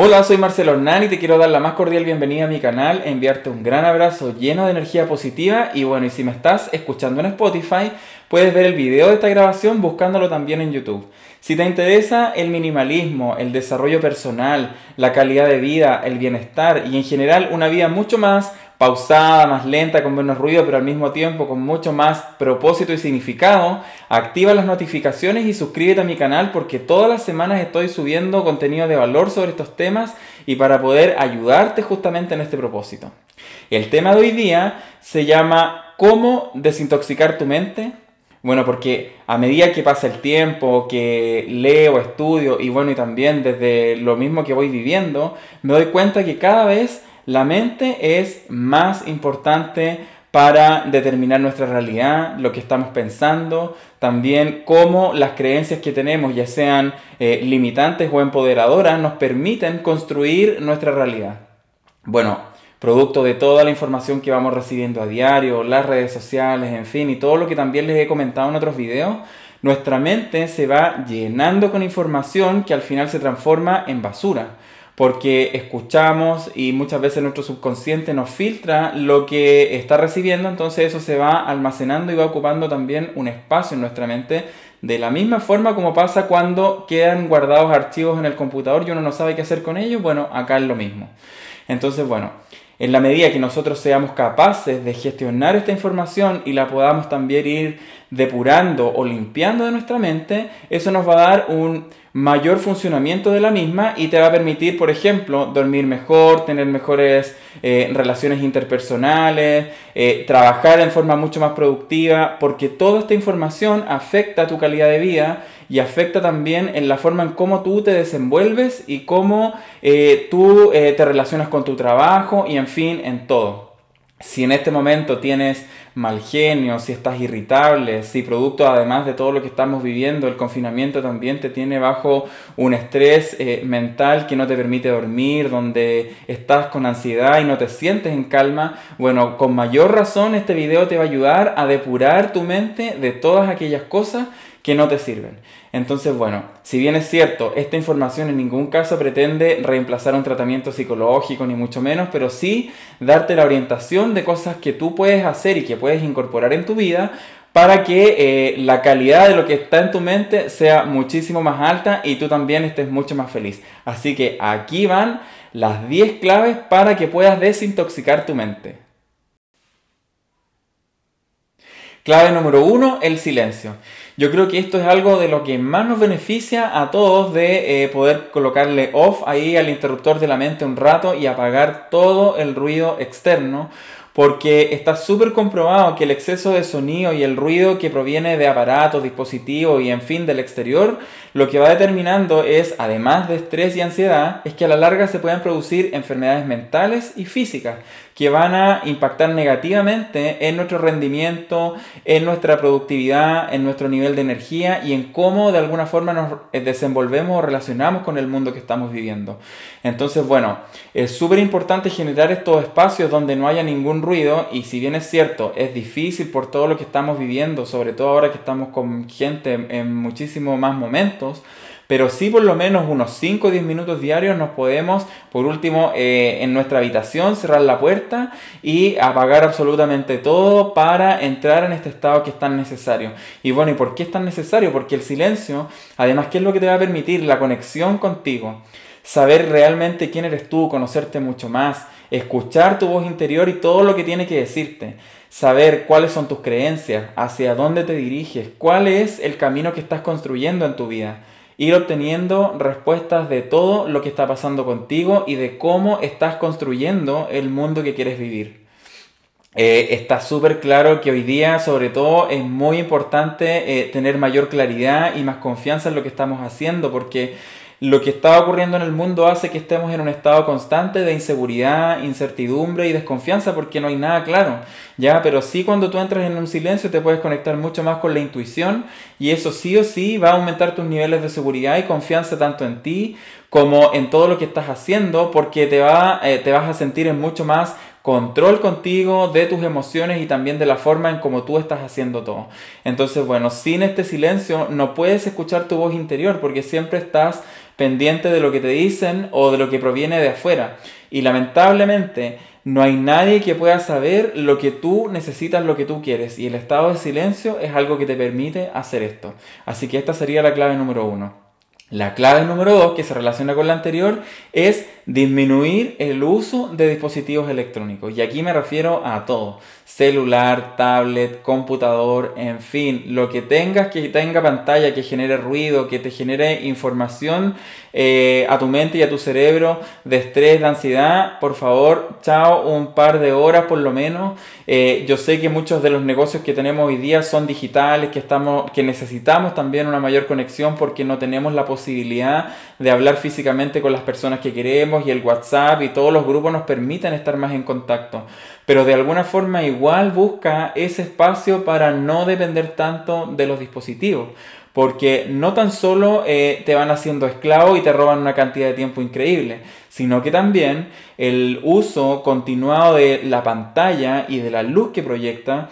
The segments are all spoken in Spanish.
Hola, soy Marcelo Hernán y te quiero dar la más cordial bienvenida a mi canal, enviarte un gran abrazo lleno de energía positiva y bueno, y si me estás escuchando en Spotify, puedes ver el video de esta grabación buscándolo también en YouTube. Si te interesa el minimalismo, el desarrollo personal, la calidad de vida, el bienestar y en general una vida mucho más pausada, más lenta, con menos ruido, pero al mismo tiempo con mucho más propósito y significado, activa las notificaciones y suscríbete a mi canal porque todas las semanas estoy subiendo contenido de valor sobre estos temas y para poder ayudarte justamente en este propósito. El tema de hoy día se llama ¿Cómo desintoxicar tu mente? Bueno, porque a medida que pasa el tiempo, que leo, estudio y bueno, y también desde lo mismo que voy viviendo, me doy cuenta que cada vez la mente es más importante para determinar nuestra realidad, lo que estamos pensando, también cómo las creencias que tenemos, ya sean eh, limitantes o empoderadoras, nos permiten construir nuestra realidad. Bueno, producto de toda la información que vamos recibiendo a diario, las redes sociales, en fin, y todo lo que también les he comentado en otros videos, nuestra mente se va llenando con información que al final se transforma en basura porque escuchamos y muchas veces nuestro subconsciente nos filtra lo que está recibiendo, entonces eso se va almacenando y va ocupando también un espacio en nuestra mente, de la misma forma como pasa cuando quedan guardados archivos en el computador y uno no sabe qué hacer con ellos, bueno, acá es lo mismo. Entonces, bueno, en la medida que nosotros seamos capaces de gestionar esta información y la podamos también ir depurando o limpiando de nuestra mente, eso nos va a dar un mayor funcionamiento de la misma y te va a permitir, por ejemplo, dormir mejor, tener mejores eh, relaciones interpersonales, eh, trabajar en forma mucho más productiva, porque toda esta información afecta a tu calidad de vida y afecta también en la forma en cómo tú te desenvuelves y cómo eh, tú te relacionas con tu trabajo y en fin, en todo. Si en este momento tienes mal genio, si estás irritable, si producto además de todo lo que estamos viviendo, el confinamiento también te tiene bajo un estrés eh, mental que no te permite dormir, donde estás con ansiedad y no te sientes en calma, bueno, con mayor razón este video te va a ayudar a depurar tu mente de todas aquellas cosas que no te sirven. Entonces, bueno, si bien es cierto, esta información en ningún caso pretende reemplazar un tratamiento psicológico, ni mucho menos, pero sí darte la orientación de cosas que tú puedes hacer y que puedes incorporar en tu vida para que eh, la calidad de lo que está en tu mente sea muchísimo más alta y tú también estés mucho más feliz. Así que aquí van las 10 claves para que puedas desintoxicar tu mente. Clave número 1, el silencio. Yo creo que esto es algo de lo que más nos beneficia a todos de eh, poder colocarle off ahí al interruptor de la mente un rato y apagar todo el ruido externo porque está súper comprobado que el exceso de sonido y el ruido que proviene de aparatos, dispositivos y en fin del exterior, lo que va determinando es, además de estrés y ansiedad, es que a la larga se pueden producir enfermedades mentales y físicas que van a impactar negativamente en nuestro rendimiento, en nuestra productividad, en nuestro nivel de energía y en cómo de alguna forma nos eh, desenvolvemos o relacionamos con el mundo que estamos viviendo. Entonces, bueno, es súper importante generar estos espacios donde no haya ningún ruido y si bien es cierto, es difícil por todo lo que estamos viviendo, sobre todo ahora que estamos con gente en muchísimos más momentos, pero sí por lo menos unos 5 o 10 minutos diarios nos podemos, por último, eh, en nuestra habitación cerrar la puerta y apagar absolutamente todo para entrar en este estado que es tan necesario. Y bueno, ¿y por qué es tan necesario? Porque el silencio, además, ¿qué es lo que te va a permitir? La conexión contigo. Saber realmente quién eres tú, conocerte mucho más, escuchar tu voz interior y todo lo que tiene que decirte saber cuáles son tus creencias, hacia dónde te diriges, cuál es el camino que estás construyendo en tu vida ir obteniendo respuestas de todo lo que está pasando contigo y de cómo estás construyendo el mundo que quieres vivir. Eh, está súper claro que hoy día, sobre todo, es muy importante eh, tener mayor claridad y más confianza en lo que estamos haciendo, porque lo que está ocurriendo en el mundo hace que estemos en un estado constante de inseguridad, incertidumbre y desconfianza porque no hay nada claro, ¿ya? Pero sí cuando tú entras en un silencio te puedes conectar mucho más con la intuición y eso sí o sí va a aumentar tus niveles de seguridad y confianza tanto en ti como en todo lo que estás haciendo porque te, va, eh, te vas a sentir en mucho más control contigo de tus emociones y también de la forma en cómo tú estás haciendo todo. Entonces, bueno, sin este silencio no puedes escuchar tu voz interior porque siempre estás pendiente de lo que te dicen o de lo que proviene de afuera. Y lamentablemente no hay nadie que pueda saber lo que tú necesitas, lo que tú quieres. Y el estado de silencio es algo que te permite hacer esto. Así que esta sería la clave número uno. La clave número dos, que se relaciona con la anterior, es disminuir el uso de dispositivos electrónicos. Y aquí me refiero a todo. Celular, tablet, computador, en fin, lo que tengas que tenga pantalla, que genere ruido, que te genere información eh, a tu mente y a tu cerebro de estrés, de ansiedad, por favor, chao, un par de horas por lo menos. Eh, yo sé que muchos de los negocios que tenemos hoy día son digitales, que, estamos, que necesitamos también una mayor conexión porque no tenemos la posibilidad de hablar físicamente con las personas que queremos y el WhatsApp y todos los grupos nos permiten estar más en contacto. Pero de alguna forma igual busca ese espacio para no depender tanto de los dispositivos. Porque no tan solo eh, te van haciendo esclavo y te roban una cantidad de tiempo increíble, sino que también el uso continuado de la pantalla y de la luz que proyecta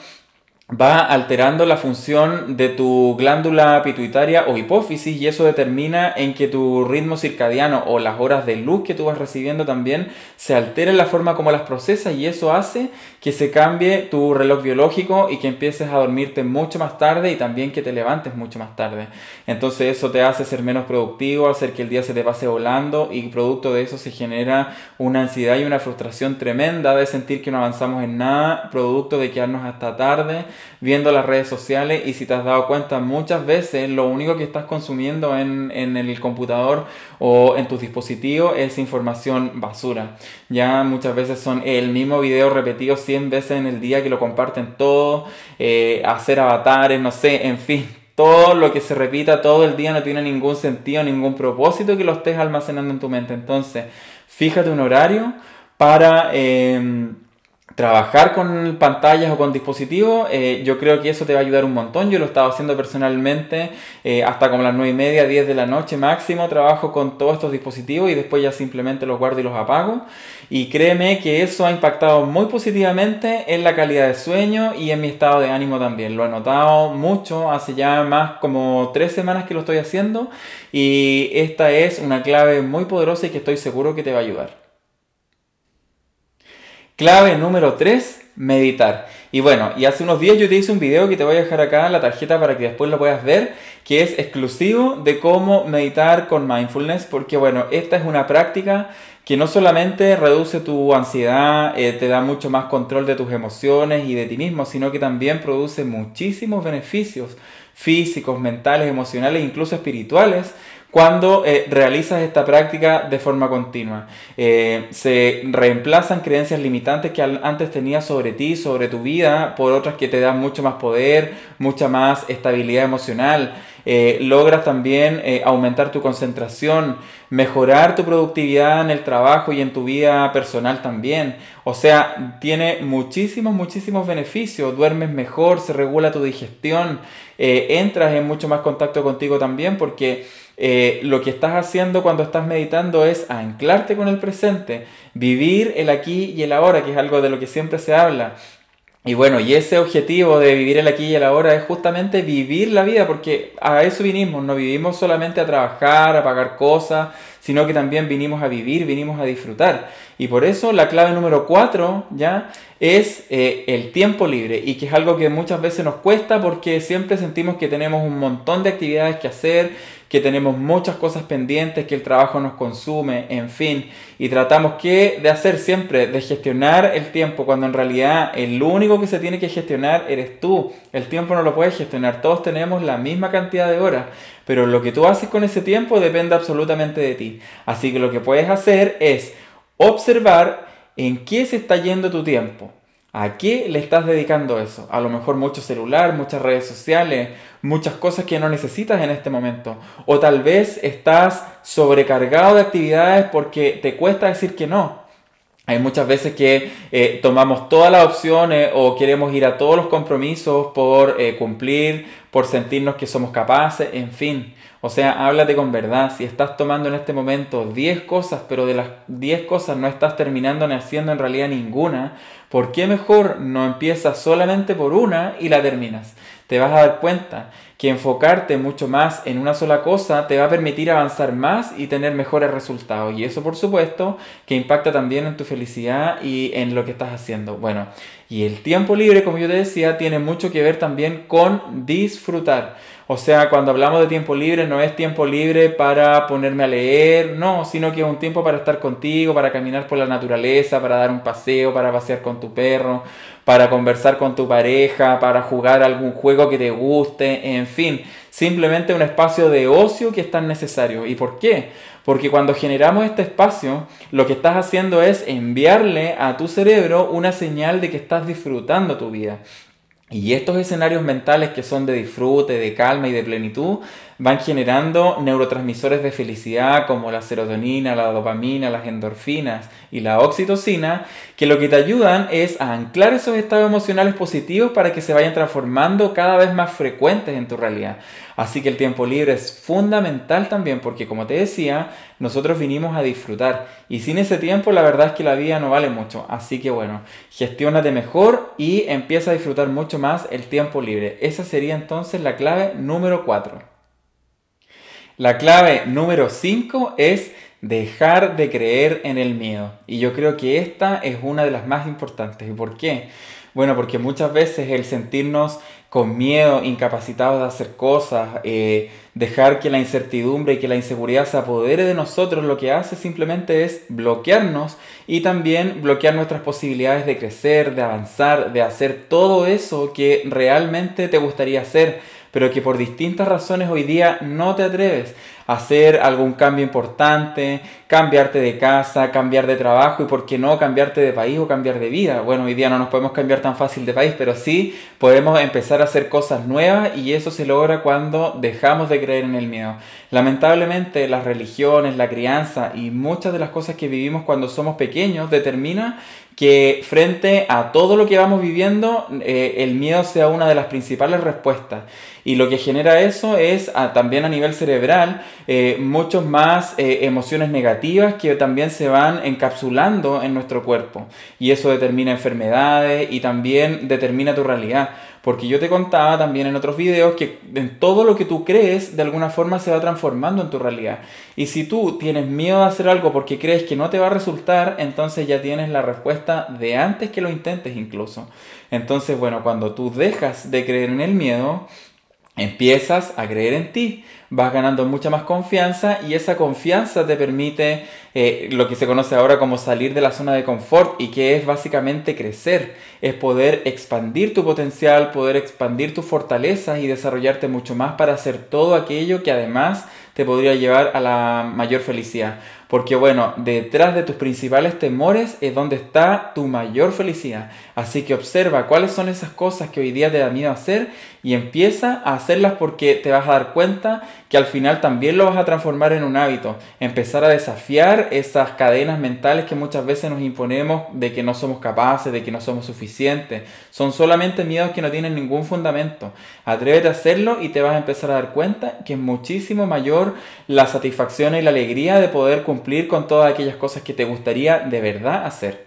va alterando la función de tu glándula pituitaria o hipófisis y eso determina en que tu ritmo circadiano o las horas de luz que tú vas recibiendo también se alteren la forma como las procesas y eso hace que se cambie tu reloj biológico y que empieces a dormirte mucho más tarde y también que te levantes mucho más tarde. Entonces eso te hace ser menos productivo, hacer que el día se te pase volando y producto de eso se genera una ansiedad y una frustración tremenda de sentir que no avanzamos en nada, producto de quedarnos hasta tarde viendo las redes sociales y si te has dado cuenta muchas veces lo único que estás consumiendo en, el computador o en tus dispositivos es información basura. Ya muchas veces son el mismo video repetido 100 veces en el día que lo comparten todo, eh, hacer avatares, no sé, en fin. Todo lo que se repita todo el día no tiene ningún sentido, ningún propósito que lo estés almacenando en tu mente. Entonces, fíjate un horario para... Eh, trabajar con pantallas o con dispositivos, eh, yo creo que eso te va a ayudar un montón. Yo lo he haciendo personalmente eh, hasta como las 9 y media, 10 de la noche máximo. Trabajo con todos estos dispositivos y después ya simplemente los guardo y los apago. Y créeme que eso ha impactado muy positivamente en la calidad de sueño y en mi estado de ánimo también. Lo he notado mucho, hace ya más como 3 semanas que lo estoy haciendo y esta es una clave muy poderosa y que estoy seguro que te va a ayudar. Clave número 3, meditar. Y bueno, y hace unos días yo te hice un video que te voy a dejar acá en la tarjeta para que después lo puedas ver, que es exclusivo de cómo meditar con mindfulness, porque bueno, esta es una práctica que no solamente reduce tu ansiedad, eh, te da mucho más control de tus emociones y de ti mismo, sino que también produce muchísimos beneficios físicos, mentales, emocionales, incluso espirituales, cuando eh, realizas esta práctica de forma continua. Eh, se reemplazan creencias limitantes que antes tenías sobre ti, sobre tu vida, por otras que te dan mucho más poder, mucha más estabilidad emocional. Eh, logras también aumentar tu concentración, mejorar tu productividad en el trabajo y en tu vida personal también. O sea, tiene muchísimos, muchísimos beneficios. Duermes mejor, se regula tu digestión, entras en mucho más contacto contigo también porque eh, lo que estás haciendo cuando estás meditando es anclarte con el presente, vivir el aquí y el ahora, que es algo de lo que siempre se habla. Y bueno, y ese objetivo de vivir el aquí y el ahora es justamente vivir la vida, porque a eso vinimos, no vivimos solamente a trabajar, a pagar cosas, sino que también vinimos a vivir, vinimos a disfrutar. Y por eso la clave número cuatro ya es eh, el tiempo libre, y que es algo que muchas veces nos cuesta porque siempre sentimos que tenemos un montón de actividades que hacer, que tenemos muchas cosas pendientes, que el trabajo nos consume, en fin, y tratamos que de hacer siempre, de gestionar el tiempo, cuando en realidad el único que se tiene que gestionar eres tú. El tiempo no lo puedes gestionar, todos tenemos la misma cantidad de horas, pero lo que tú haces con ese tiempo depende absolutamente de ti. Así que lo que puedes hacer es observar en qué se está yendo tu tiempo. ¿A qué le estás dedicando eso? A lo mejor mucho celular, muchas redes sociales, muchas cosas que no necesitas en este momento. O tal vez estás sobrecargado de actividades porque te cuesta decir que no. Hay muchas veces que eh, tomamos todas las opciones o queremos ir a todos los compromisos por eh, cumplir, por sentirnos que somos capaces, en fin. O sea, háblate con verdad. Si estás tomando en este momento 10 cosas, pero de las 10 cosas no estás terminando ni haciendo en realidad ninguna, ¿por qué mejor no empiezas solamente por una y la terminas? Te vas a dar cuenta que enfocarte mucho más en una sola cosa te va a permitir avanzar más y tener mejores resultados. Y eso, por supuesto, que impacta también en tu felicidad y en lo que estás haciendo. Bueno, y el tiempo libre, como yo te decía, tiene mucho que ver también con disfrutar. O sea, cuando hablamos de tiempo libre, no es tiempo libre para ponerme a leer, no, sino que es un tiempo para estar contigo, para caminar por la naturaleza, para dar un paseo, para pasear con tu perro, para conversar con tu pareja, para jugar algún juego que te guste, en fin, simplemente un espacio de ocio que es tan necesario. ¿Y por qué? Porque cuando generamos este espacio, lo que estás haciendo es enviarle a tu cerebro una señal de que estás disfrutando tu vida. Y estos escenarios mentales que son de disfrute, de calma y de plenitud van generando neurotransmisores de felicidad como la serotonina, la dopamina, las endorfinas y la oxitocina, que lo que te ayudan es a anclar esos estados emocionales positivos para que se vayan transformando cada vez más frecuentes en tu realidad. Así que el tiempo libre es fundamental también porque como te decía, nosotros vinimos a disfrutar y sin ese tiempo la verdad es que la vida no vale mucho. Así que bueno, gestiónate mejor y empieza a disfrutar mucho más el tiempo libre. Esa sería entonces la clave número 4. La clave número 5 es dejar de creer en el miedo. Y yo creo que esta es una de las más importantes. ¿Y por qué? Bueno, porque muchas veces el sentirnos con miedo, incapacitados de hacer cosas, eh, dejar que la incertidumbre y que la inseguridad se apodere de nosotros, lo que hace simplemente es bloquearnos y también bloquear nuestras posibilidades de crecer, de avanzar, de hacer todo eso que realmente te gustaría hacer pero que por distintas razones hoy día no te atreves hacer algún cambio importante, cambiarte de casa, cambiar de trabajo y por qué no cambiarte de país o cambiar de vida. Bueno, hoy día no nos podemos cambiar tan fácil de país, pero sí podemos empezar a hacer cosas nuevas y eso se logra cuando dejamos de creer en el miedo. Lamentablemente las religiones, la crianza y muchas de las cosas que vivimos cuando somos pequeños determina que frente a todo lo que vamos viviendo, eh, el miedo sea una de las principales respuestas. Y lo que genera eso es también a nivel cerebral eh, muchas más eh, emociones negativas que también se van encapsulando en nuestro cuerpo. Y eso determina enfermedades y también determina tu realidad. Porque yo te contaba también en otros videos que en todo lo que tú crees de alguna forma se va transformando en tu realidad. Y si tú tienes miedo de hacer algo porque crees que no te va a resultar, entonces ya tienes la respuesta de antes que lo intentes incluso. Entonces, bueno, cuando tú dejas de creer en el miedo, empiezas a creer en ti, vas ganando mucha más confianza y esa confianza te permite eh, lo que se conoce ahora como salir de la zona de confort y que es básicamente crecer, es poder expandir tu potencial, poder expandir tus fortalezas y desarrollarte mucho más para hacer todo aquello que además te podría llevar a la mayor felicidad. Porque bueno, detrás de tus principales temores es donde está tu mayor felicidad. Así que observa cuáles son esas cosas que hoy día te da miedo hacer y empieza a hacerlas porque te vas a dar cuenta que al final también lo vas a transformar en un hábito. Empezar a desafiar esas cadenas mentales que muchas veces nos imponemos de que no somos capaces, de que no somos suficientes. Son solamente miedos que no tienen ningún fundamento. Atrévete a hacerlo y te vas a empezar a dar cuenta que es muchísimo mayor la satisfacción y la alegría de poder cumplir con todas aquellas cosas que te gustaría de verdad hacer.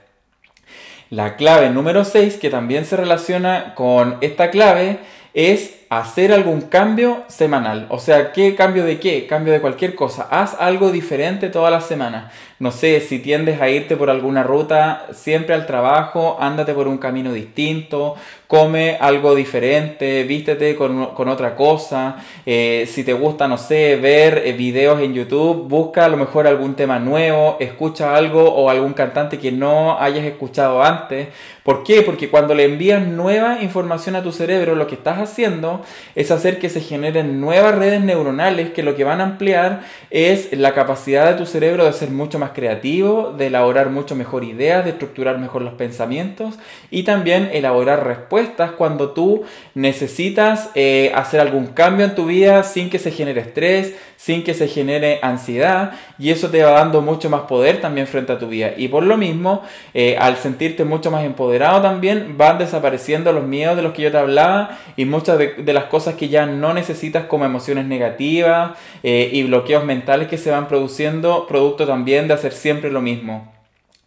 La clave número 6, que también se relaciona con esta clave, es hacer algún cambio semanal. O sea, ¿qué cambio de qué? Cambio de cualquier cosa. Haz algo diferente toda la semana. No sé, si tiendes a irte por alguna ruta siempre al trabajo, ándate por un camino distinto, come algo diferente, vístete con, otra cosa. Eh, si te gusta, no sé, ver eh, videos en YouTube, busca a lo mejor algún tema nuevo, escucha algo o algún cantante que no hayas escuchado antes. ¿Por qué? Porque cuando le envías nueva información a tu cerebro, lo que estás haciendo es hacer que se generen nuevas redes neuronales que lo que van a ampliar es la capacidad de tu cerebro de ser mucho más creativo, de elaborar mucho mejor ideas, de estructurar mejor los pensamientos y también elaborar respuestas cuando tú necesitas eh, hacer algún cambio en tu vida sin que se genere estrés, sin que se genere ansiedad y eso te va dando mucho más poder también frente a tu vida. Y por lo mismo, eh, al sentirte mucho más empoderado también, van desapareciendo los miedos de los que yo te hablaba y muchas de, las cosas que ya no necesitas como emociones negativas eh, y bloqueos mentales que se van produciendo, producto también de hacer siempre lo mismo.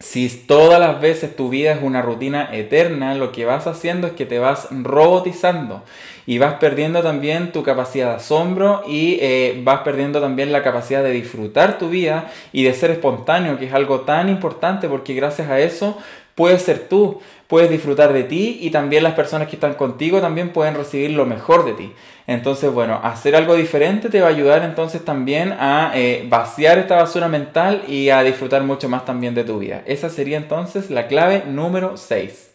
Si todas las veces tu vida es una rutina eterna, lo que vas haciendo es que te vas robotizando y vas perdiendo también tu capacidad de asombro y eh, vas perdiendo también la capacidad de disfrutar tu vida y de ser espontáneo, que es algo tan importante porque gracias a eso puedes ser tú, puedes disfrutar de ti y también las personas que están contigo también pueden recibir lo mejor de ti. Entonces, bueno, hacer algo diferente te va a ayudar entonces también a eh, vaciar esta basura mental y a disfrutar mucho más también de tu vida. Esa sería entonces la clave número 6.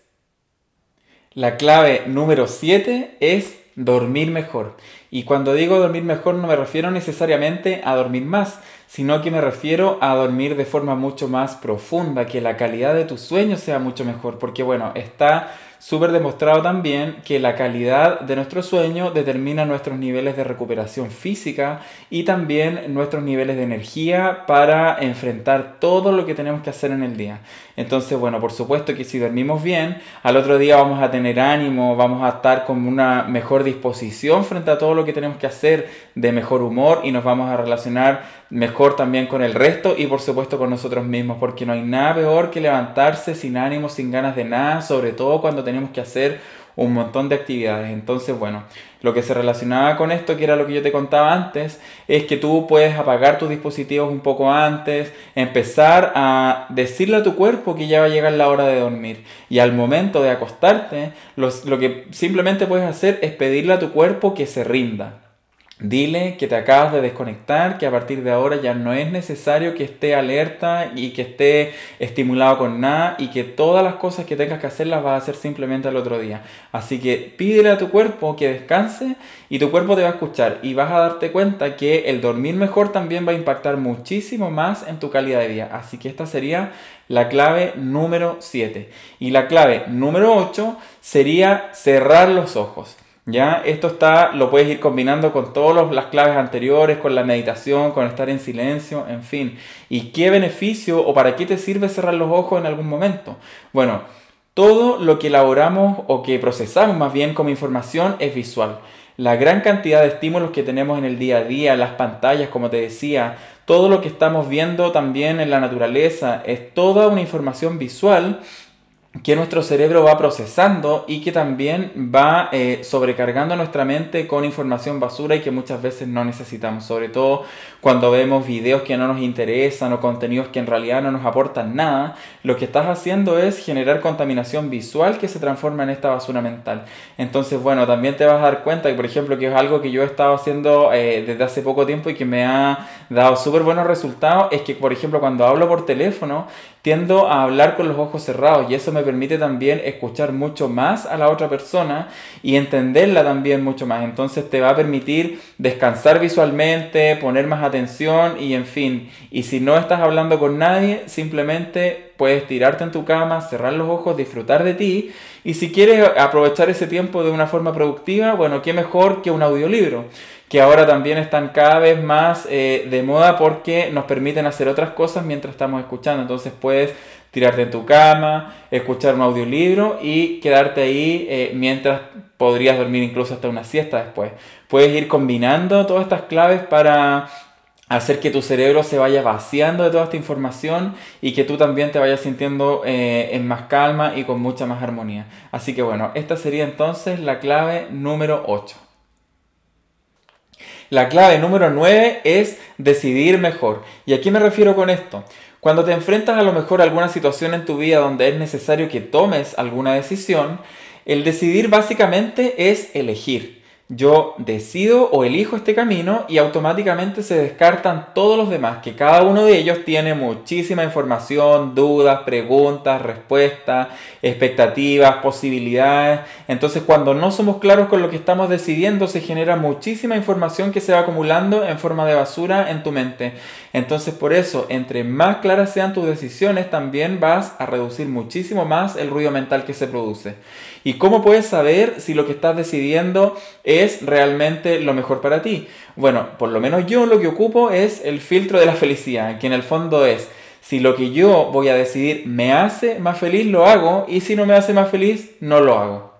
La clave número 7 es dormir mejor. Y cuando digo dormir mejor no me refiero necesariamente a dormir más, sino que me refiero a dormir de forma mucho más profunda, que la calidad de tu sueño sea mucho mejor, porque bueno, está súper demostrado también que la calidad de nuestro sueño determina nuestros niveles de recuperación física y también nuestros niveles de energía para enfrentar todo lo que tenemos que hacer en el día. Entonces, bueno, por supuesto que si dormimos bien, al otro día vamos a tener ánimo, vamos a estar con una mejor disposición frente a todo lo que tenemos que hacer, de mejor humor y nos vamos a relacionar mejor también con el resto y por supuesto con nosotros mismos, porque no hay nada peor que levantarse sin ánimo, sin ganas de nada, sobre todo cuando tenemos que hacer un montón de actividades. Entonces, bueno, lo que se relacionaba con esto, que era lo que yo te contaba antes, es que tú puedes apagar tus dispositivos un poco antes, empezar a decirle a tu cuerpo que ya va a llegar la hora de dormir. Y al momento de acostarte, lo que simplemente puedes hacer es pedirle a tu cuerpo que se rinda Dile que te acabas de desconectar, que a partir de ahora ya no es necesario que esté alerta y que esté estimulado con nada y que todas las cosas que tengas que hacer las vas a hacer simplemente al otro día. Así que pídele a tu cuerpo que descanse y tu cuerpo te va a escuchar y vas a darte cuenta que el dormir mejor también va a impactar muchísimo más en tu calidad de vida. Así que esta sería la clave número 7. Y la clave número 8 sería cerrar los ojos. ¿Ya? Esto está, lo puedes ir combinando con todas las claves anteriores, con la meditación, con estar en silencio, en fin. ¿Y qué beneficio o para qué te sirve cerrar los ojos en algún momento? Bueno, todo lo que elaboramos o que procesamos más bien como información es visual. La gran cantidad de estímulos que tenemos en el día a día, las pantallas, como te decía, todo lo que estamos viendo también en la naturaleza, es toda una información visual que nuestro cerebro va procesando y que también va eh, sobrecargando nuestra mente con información basura y que muchas veces no necesitamos, sobre todo cuando vemos videos que no nos interesan o contenidos que en realidad no nos aportan nada, lo que estás haciendo es generar contaminación visual que se transforma en esta basura mental. Entonces, bueno, también te vas a dar cuenta que, por ejemplo, que es algo que yo he estado haciendo eh, desde hace poco tiempo y que me ha dado súper buenos resultados, es que, por ejemplo, cuando hablo por teléfono, tiendo a hablar con los ojos cerrados y eso me permite también escuchar mucho más a la otra persona y entenderla también mucho más. Entonces te va a permitir descansar visualmente, poner más atención y en fin. Y si no estás hablando con nadie, simplemente puedes tirarte en tu cama, cerrar los ojos, disfrutar de ti. Y si quieres aprovechar ese tiempo de una forma productiva, bueno, qué mejor que un audiolibro que ahora también están cada vez más eh, de moda porque nos permiten hacer otras cosas mientras estamos escuchando. Entonces puedes tirarte en tu cama, escuchar un audiolibro y quedarte ahí eh, mientras podrías dormir incluso hasta una siesta después. Puedes ir combinando todas estas claves para hacer que tu cerebro se vaya vaciando de toda esta información y que tú también te vayas sintiendo eh, en más calma y con mucha más armonía. Así que bueno, esta sería entonces la clave número 8. La clave número 9 es decidir mejor. ¿Y a qué me refiero con esto? Cuando te enfrentas a lo mejor a alguna situación en tu vida donde es necesario que tomes alguna decisión, el decidir básicamente es elegir yo decido o elijo este camino y automáticamente se descartan todos los demás, que cada uno de ellos tiene muchísima información, dudas, preguntas, respuestas, expectativas, posibilidades. Entonces cuando no somos claros con lo que estamos decidiendo, se genera muchísima información que se va acumulando en forma de basura en tu mente. Entonces por eso, entre más claras sean tus decisiones, también vas a reducir muchísimo más el ruido mental que se produce. ¿Y cómo puedes saber si lo que estás decidiendo es realmente lo mejor para ti? Bueno, por lo menos yo lo que ocupo es el filtro de la felicidad, que en el fondo es, si lo que yo voy a decidir me hace más feliz, lo hago, y si no me hace más feliz, no lo hago.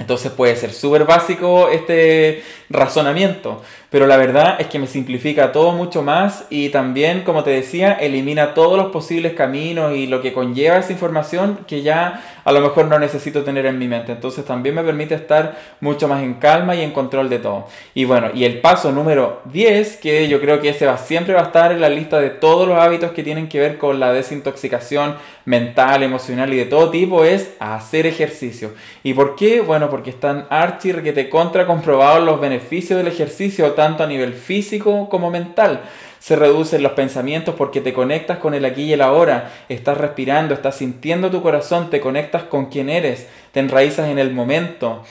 Entonces puede ser súper básico este razonamiento, pero la verdad es que me simplifica todo mucho más y también, como te decía, elimina todos los posibles caminos y lo que conlleva esa información que ya a lo mejor no necesito tener en mi mente. Entonces también me permite estar mucho más en calma y en control de todo. Y bueno, y el paso número 10, que yo creo que ese va, siempre va a estar en la lista de todos los hábitos que tienen que ver con la desintoxicación mental, emocional y de todo tipo, es hacer ejercicio. ¿Y por qué? Bueno, porque están archi que te contra comprobados los beneficios del ejercicio, tanto a nivel físico como mental se reducen los pensamientos porque te conectas con el aquí y el ahora, estás respirando, estás sintiendo tu corazón, te conectas con quien eres, te enraizas en el momento,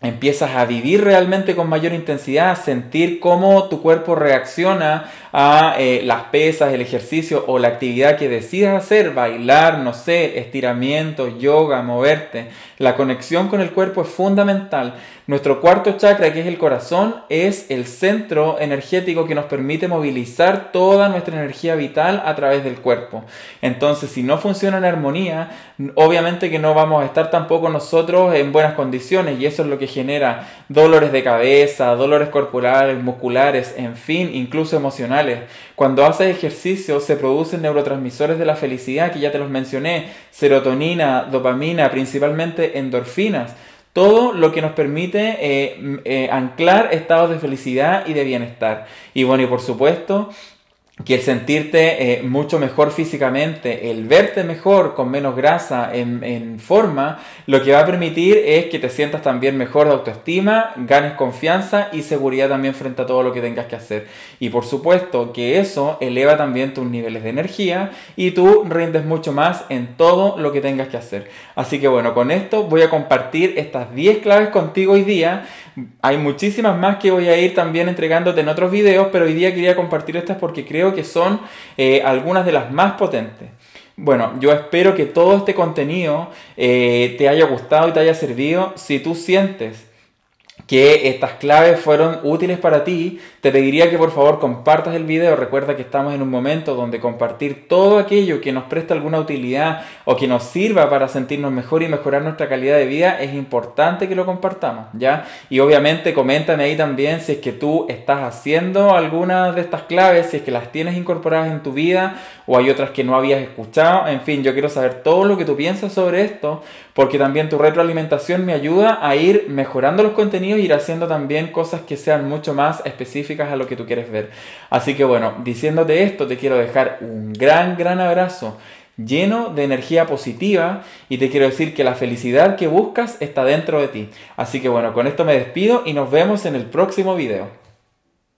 empiezas a vivir realmente con mayor intensidad, a sentir cómo tu cuerpo reacciona a eh, las pesas, el ejercicio o la actividad que decidas hacer, bailar, no sé, estiramiento, yoga, moverte. La conexión con el cuerpo es fundamental. Nuestro cuarto chakra, que es el corazón, es el centro energético que nos permite movilizar toda nuestra energía vital a través del cuerpo. Entonces, si no funciona en armonía, obviamente que no vamos a estar tampoco nosotros en buenas condiciones y eso es lo que genera dolores de cabeza, dolores corporales, musculares, en fin, incluso emocionales. Cuando haces ejercicio se producen neurotransmisores de la felicidad, que ya te los mencioné, serotonina, dopamina, principalmente endorfinas todo lo que nos permite eh, eh, anclar estados de felicidad y de bienestar. Y bueno, y por supuesto, que el sentirte eh, mucho mejor físicamente, el verte mejor, con menos grasa, en, en, forma, lo que va a permitir es que te sientas también mejor de autoestima, ganes confianza y seguridad también frente a todo lo que tengas que hacer. Y por supuesto que eso eleva también tus niveles de energía y tú rindes mucho más en todo lo que tengas que hacer. Así que bueno, con esto voy a compartir estas 10 claves contigo hoy día. Hay muchísimas más que voy a ir también entregándote en otros videos, pero hoy día quería compartir estas porque creo que son eh, algunas de las más potentes. Bueno, yo espero que todo este contenido eh, te haya gustado y te haya servido. Si tú sientes que estas claves fueron útiles para ti, te pediría que por favor compartas el video. Recuerda que estamos en un momento donde compartir todo aquello que nos presta alguna utilidad o que nos sirva para sentirnos mejor y mejorar nuestra calidad de vida es importante que lo compartamos, ¿ya? Y obviamente coméntame ahí también si es que tú estás haciendo alguna de estas claves, si es que las tienes incorporadas en tu vida o hay otras que no habías escuchado. En fin, yo quiero saber todo lo que tú piensas sobre esto porque también tu retroalimentación me ayuda a ir mejorando los contenidos ir haciendo también cosas que sean mucho más a lo que tú quieres ver. Así que bueno, diciéndote esto, te quiero dejar un gran, gran abrazo lleno de energía positiva y te quiero decir que la felicidad que buscas está dentro de ti. Así que bueno, con esto me despido y nos vemos en el próximo video.